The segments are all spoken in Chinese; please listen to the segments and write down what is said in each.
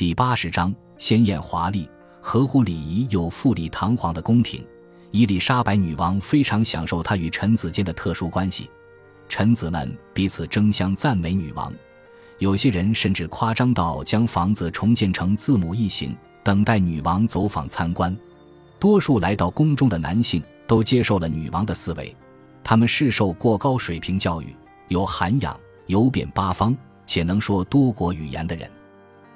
第八十章，鲜艳华丽、合乎礼仪又富丽堂皇的宫廷。伊丽莎白女王非常享受她与臣子间的特殊关系，臣子们彼此争相赞美女王，有些人甚至夸张到将房子重建成字母异形，等待女王走访参观。多数来到宫中的男性都接受了女王的思维，他们是受过高水平教育、有涵养、游遍八方且能说多国语言的人，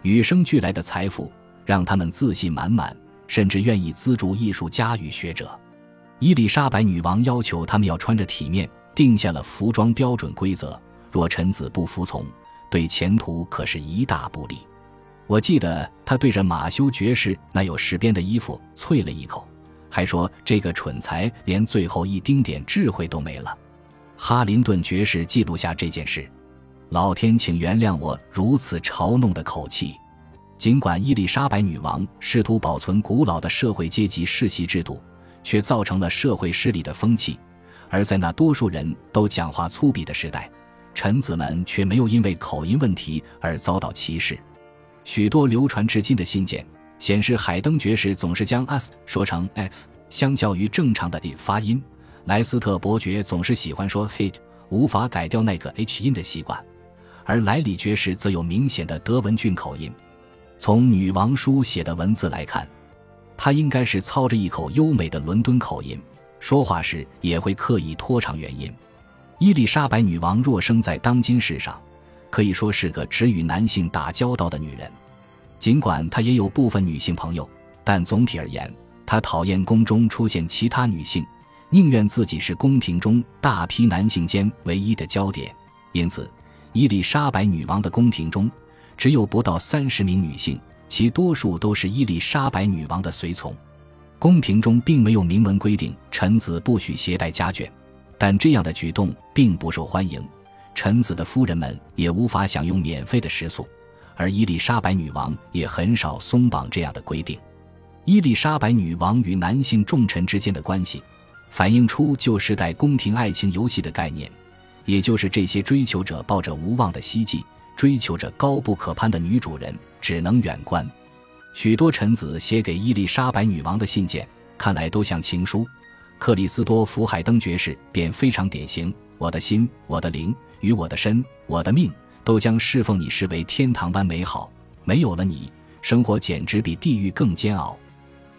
与生俱来的财富让他们自信满满，甚至愿意资助艺术家与学者。伊丽莎白女王要求他们要穿着体面，定下了服装标准规则。若臣子不服从，对前途可是一大不利。我记得他对着马修爵士那有时编的衣服啐了一口，还说这个蠢材连最后一丁点智慧都没了。哈林顿爵士记录下这件事。老天，请原谅我如此嘲弄的口气。尽管伊丽莎白女王试图保存古老的社会阶级世袭制度。却造成了社会失礼的风气，而在那多数人都讲话粗鄙的时代，臣子们却没有因为口音问题而遭到歧视。许多流传至今的信件显示，海登爵士总是将 s 说成 x，相较于正常的发音；莱斯特伯爵总是喜欢说 hit，无法改掉那个 h 音的习惯；而莱里爵士则有明显的德文郡口音。从女王书写的文字来看。他应该是操着一口优美的伦敦口音，说话时也会刻意拖长元音。伊丽莎白女王若生在当今世上，可以说是个只与男性打交道的女人。尽管她也有部分女性朋友，但总体而言，她讨厌宫中出现其他女性，宁愿自己是宫廷中大批男性间唯一的焦点。因此，伊丽莎白女王的宫廷中只有不到三十名女性。其多数都是伊丽莎白女王的随从，宫廷中并没有明文规定臣子不许携带家眷，但这样的举动并不受欢迎，臣子的夫人们也无法享用免费的食宿，而伊丽莎白女王也很少松绑这样的规定。伊丽莎白女王与男性重臣之间的关系，反映出旧时代宫廷爱情游戏的概念，也就是这些追求者抱着无望的希冀，追求着高不可攀的女主人。只能远观。许多臣子写给伊丽莎白女王的信件，看来都像情书。克里斯多福海登爵士便非常典型：“我的心、我的灵与我的身、我的命，都将侍奉你视为天堂般美好。没有了你，生活简直比地狱更煎熬。”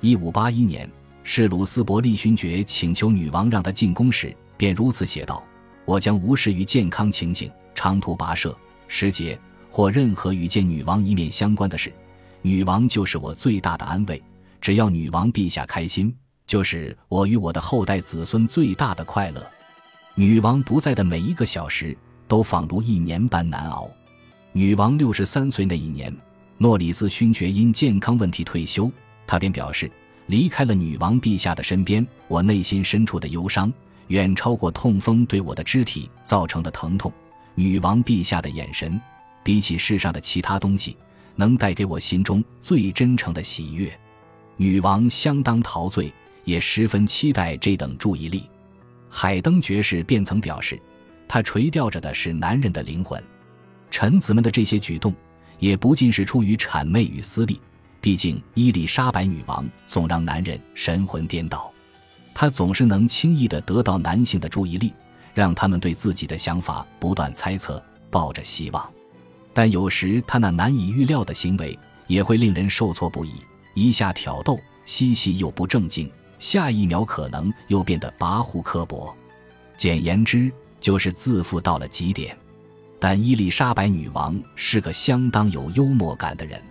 一五八一年，是鲁斯伯利勋爵请求女王让他进宫时，便如此写道：“我将无视于健康情形，长途跋涉、时节。”或任何与见女王一面相关的事，女王就是我最大的安慰。只要女王陛下开心，就是我与我的后代子孙最大的快乐。女王不在的每一个小时，都仿如一年般难熬。女王六十三岁那一年，诺里斯勋爵因健康问题退休，他便表示，离开了女王陛下的身边，我内心深处的忧伤远超过痛风对我的肢体造成的疼痛。女王陛下的眼神。比起世上的其他东西，能带给我心中最真诚的喜悦。女王相当陶醉，也十分期待这等注意力。海登爵士便曾表示，他垂钓着的是男人的灵魂。臣子们的这些举动，也不尽是出于谄媚与私利。毕竟伊丽莎白女王总让男人神魂颠倒，她总是能轻易地得到男性的注意力，让他们对自己的想法不断猜测，抱着希望。但有时她那难以预料的行为也会令人受挫不已，一下挑逗嬉戏又不正经，下一秒可能又变得跋扈刻薄，简言之就是自负到了极点。但伊丽莎白女王是个相当有幽默感的人。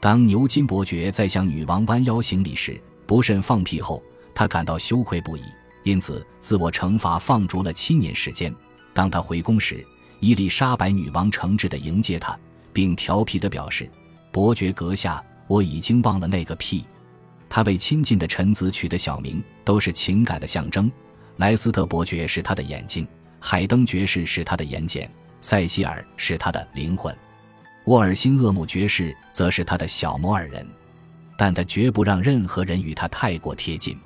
当牛津伯爵在向女王弯腰行礼时不慎放屁后，他感到羞愧不已，因此自我惩罚放逐了七年时间。当他回宫时，伊丽莎白女王诚挚地迎接他，并调皮地表示：“伯爵阁下，我已经忘了那个屁。”他为亲近的臣子取的小名都是情感的象征。莱斯特伯爵是他的眼睛，海登爵士是他的眼睑，塞西尔是他的灵魂，沃尔辛厄姆爵士则是他的小摩尔人。但他绝不让任何人与他太过贴近。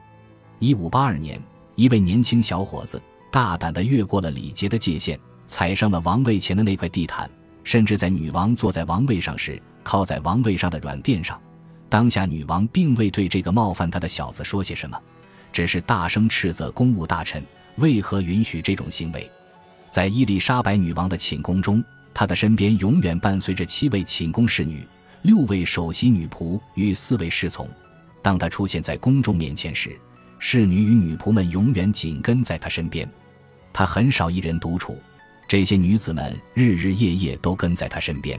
一五八二年，一位年轻小伙子大胆地越过了礼节的界限。踩上了王位前的那块地毯，甚至在女王坐在王位上时靠在王位上的软垫上。当下女王并未对这个冒犯她的小子说些什么，只是大声斥责公务大臣为何允许这种行为。在伊丽莎白女王的寝宫中，她的身边永远伴随着七位寝宫侍女、六位首席女仆与四位侍从。当她出现在公众面前时，侍女与女仆们永远紧跟在她身边。她很少一人独处，这些女子们日日夜夜都跟在她身边。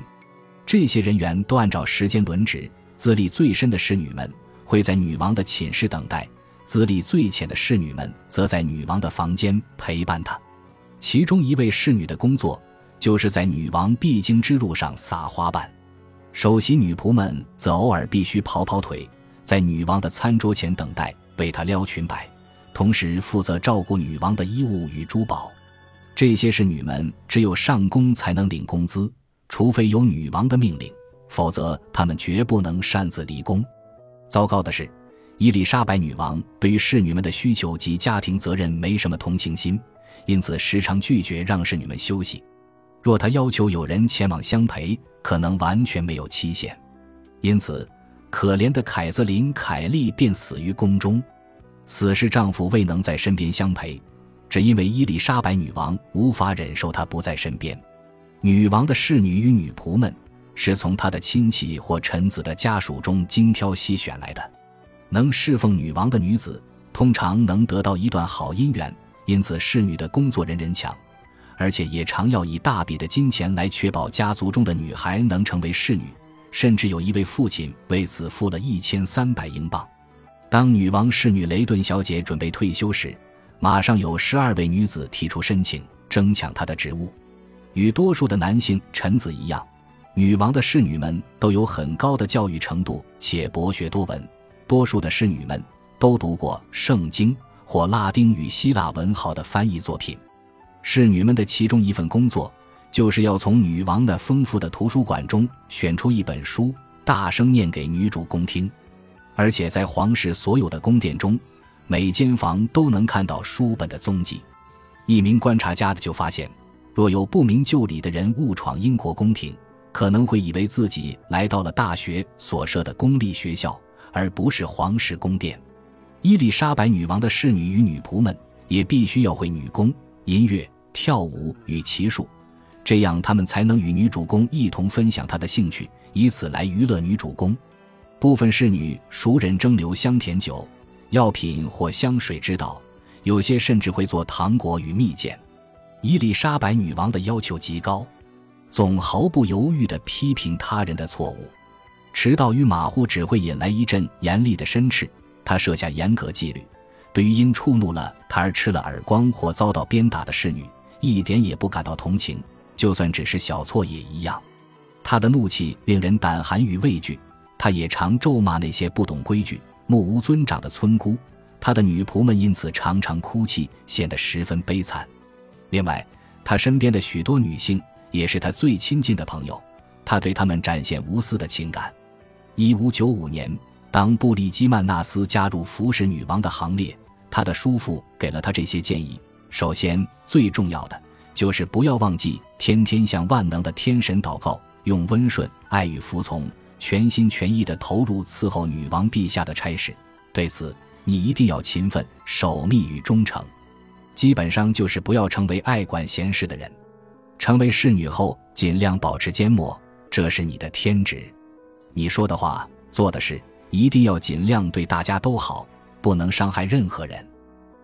这些人员都按照时间轮值。资历最深的侍女们会在女王的寝室等待，资历最浅的侍女们则在女王的房间陪伴她。其中一位侍女的工作就是在女王必经之路上撒花瓣，首席女仆们则偶尔必须跑跑腿，在女王的餐桌前等待，为她撩裙摆，同时负责照顾女王的衣物与珠宝。这些侍女们只有上宫才能领工资，除非有女王的命令。否则，她们绝不能擅自离宫。糟糕的是，伊丽莎白女王对于侍女们的需求及家庭责任没什么同情心，因此时常拒绝让侍女们休息。若她要求有人前往相陪，可能完全没有期限。因此，可怜的凯瑟琳·凯利便死于宫中。死时丈夫未能在身边相陪，只因为伊丽莎白女王无法忍受她不在身边。女王的侍女与女仆们。是从她的亲戚或臣子的家属中精挑细选来的，能侍奉女王的女子通常能得到一段好姻缘，因此侍女的工作人人抢，而且也常要以大笔的金钱来确保家族中的女孩能成为侍女，甚至有一位父亲为此付了一千三百英镑。当女王侍女雷顿小姐准备退休时，马上有十二位女子提出申请，争抢她的职务，与多数的男性臣子一样。女王的侍女们都有很高的教育程度，且博学多闻。多数的侍女们都读过圣经或拉丁与希腊文豪的翻译作品。侍女们的其中一份工作，就是要从女王的丰富的图书馆中选出一本书，大声念给女主公听。而且在皇室所有的宫殿中，每间房都能看到书本的踪迹。一名观察家就发现，若有不明就里的人误闯英国宫廷。可能会以为自己来到了大学所设的公立学校，而不是皇室宫殿。伊丽莎白女王的侍女与女仆们也必须要会女工、音乐、跳舞与骑术，这样他们才能与女主公一同分享她的兴趣，以此来娱乐女主公。部分侍女熟人蒸馏香甜酒、药品或香水之道，有些甚至会做糖果与蜜饯。伊丽莎白女王的要求极高。总毫不犹豫地批评他人的错误，迟到与马虎只会引来一阵严厉的申斥。他设下严格纪律，对于因触怒了他而吃了耳光或遭到鞭打的侍女，一点也不感到同情，就算只是小错也一样。他的怒气令人胆寒与畏惧。他也常咒骂那些不懂规矩、目无尊长的村姑。他的女仆们因此常常哭泣，显得十分悲惨。另外，他身边的许多女性。也是他最亲近的朋友，他对他们展现无私的情感。一五九五年，当布里基曼纳斯加入服侍女王的行列，他的叔父给了他这些建议：首先，最重要的就是不要忘记天天向万能的天神祷告，用温顺、爱与服从、全心全意地投入伺候女王陛下的差事。对此，你一定要勤奋、守密与忠诚，基本上就是不要成为爱管闲事的人。成为侍女后，尽量保持缄默，这是你的天职。你说的话、做的事，一定要尽量对大家都好，不能伤害任何人。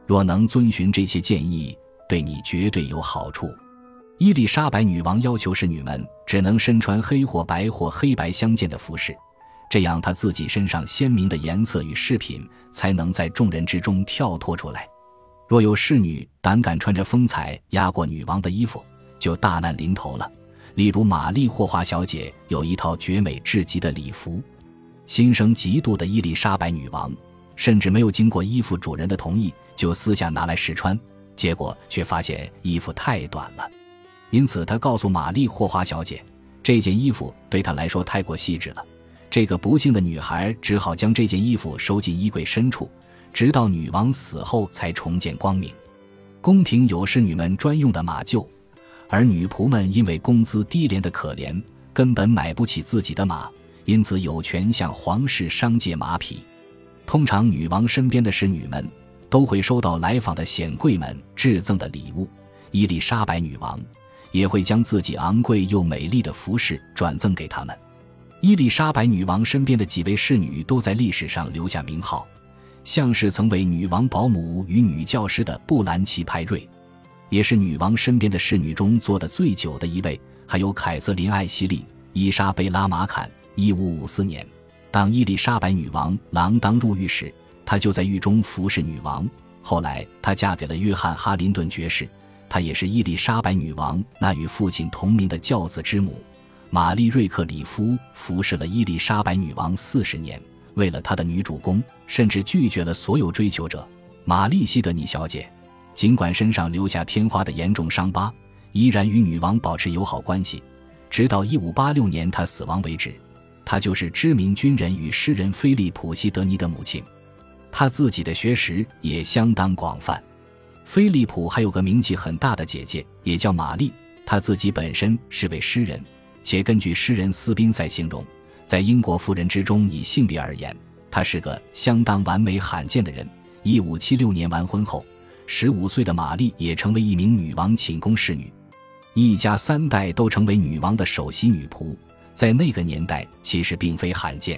若能遵循这些建议，对你绝对有好处。伊丽莎白女王要求侍女们只能身穿黑或白或黑白相间的服饰，这样她自己身上鲜明的颜色与饰品才能在众人之中跳脱出来。若有侍女胆敢穿着风采压过女王的衣服，就大难临头了。例如，玛丽霍华小姐有一套绝美至极的礼服，心生嫉妒的伊丽莎白女王甚至没有经过衣服主人的同意，就私下拿来试穿，结果却发现衣服太短了。因此，他告诉玛丽霍华小姐，这件衣服对她来说太过细致了。这个不幸的女孩只好将这件衣服收进衣柜深处，直到女王死后才重见光明。宫廷有侍女们专用的马厩。而女仆们因为工资低廉的可怜，根本买不起自己的马，因此有权向皇室商借马匹。通常，女王身边的侍女们都会收到来访的显贵们致赠的礼物。伊丽莎白女王也会将自己昂贵又美丽的服饰转赠给他们。伊丽莎白女王身边的几位侍女都在历史上留下名号，像是曾为女王保姆与女教师的布兰奇·派瑞，也是女王身边的侍女中做的最久的一位。还有凯瑟琳·艾希利、伊莎贝拉·马坎。一五五四年，当伊丽莎白女王锒铛入狱时，她就在狱中服侍女王。后来，她嫁给了约翰·哈林顿爵士，她也是伊丽莎白女王那与父亲同名的教子之母。玛丽·瑞克里夫服侍了伊丽莎白女王四十年，为了她的女主公，甚至拒绝了所有追求者。玛丽·西德尼小姐，尽管身上留下天花的严重伤疤。依然与女王保持友好关系，直到一五八六年她死亡为止。她就是知名军人与诗人菲利普·西德尼的母亲。她自己的学识也相当广泛。菲利普还有个名气很大的姐姐，也叫玛丽。她自己本身是位诗人，且根据诗人斯宾塞形容，在英国妇人之中，以性别而言，她是个相当完美罕见的人。一五七六年完婚后，十五岁的玛丽也成为一名女王寝宫侍女。一家三代都成为女王的首席女仆，在那个年代其实并非罕见。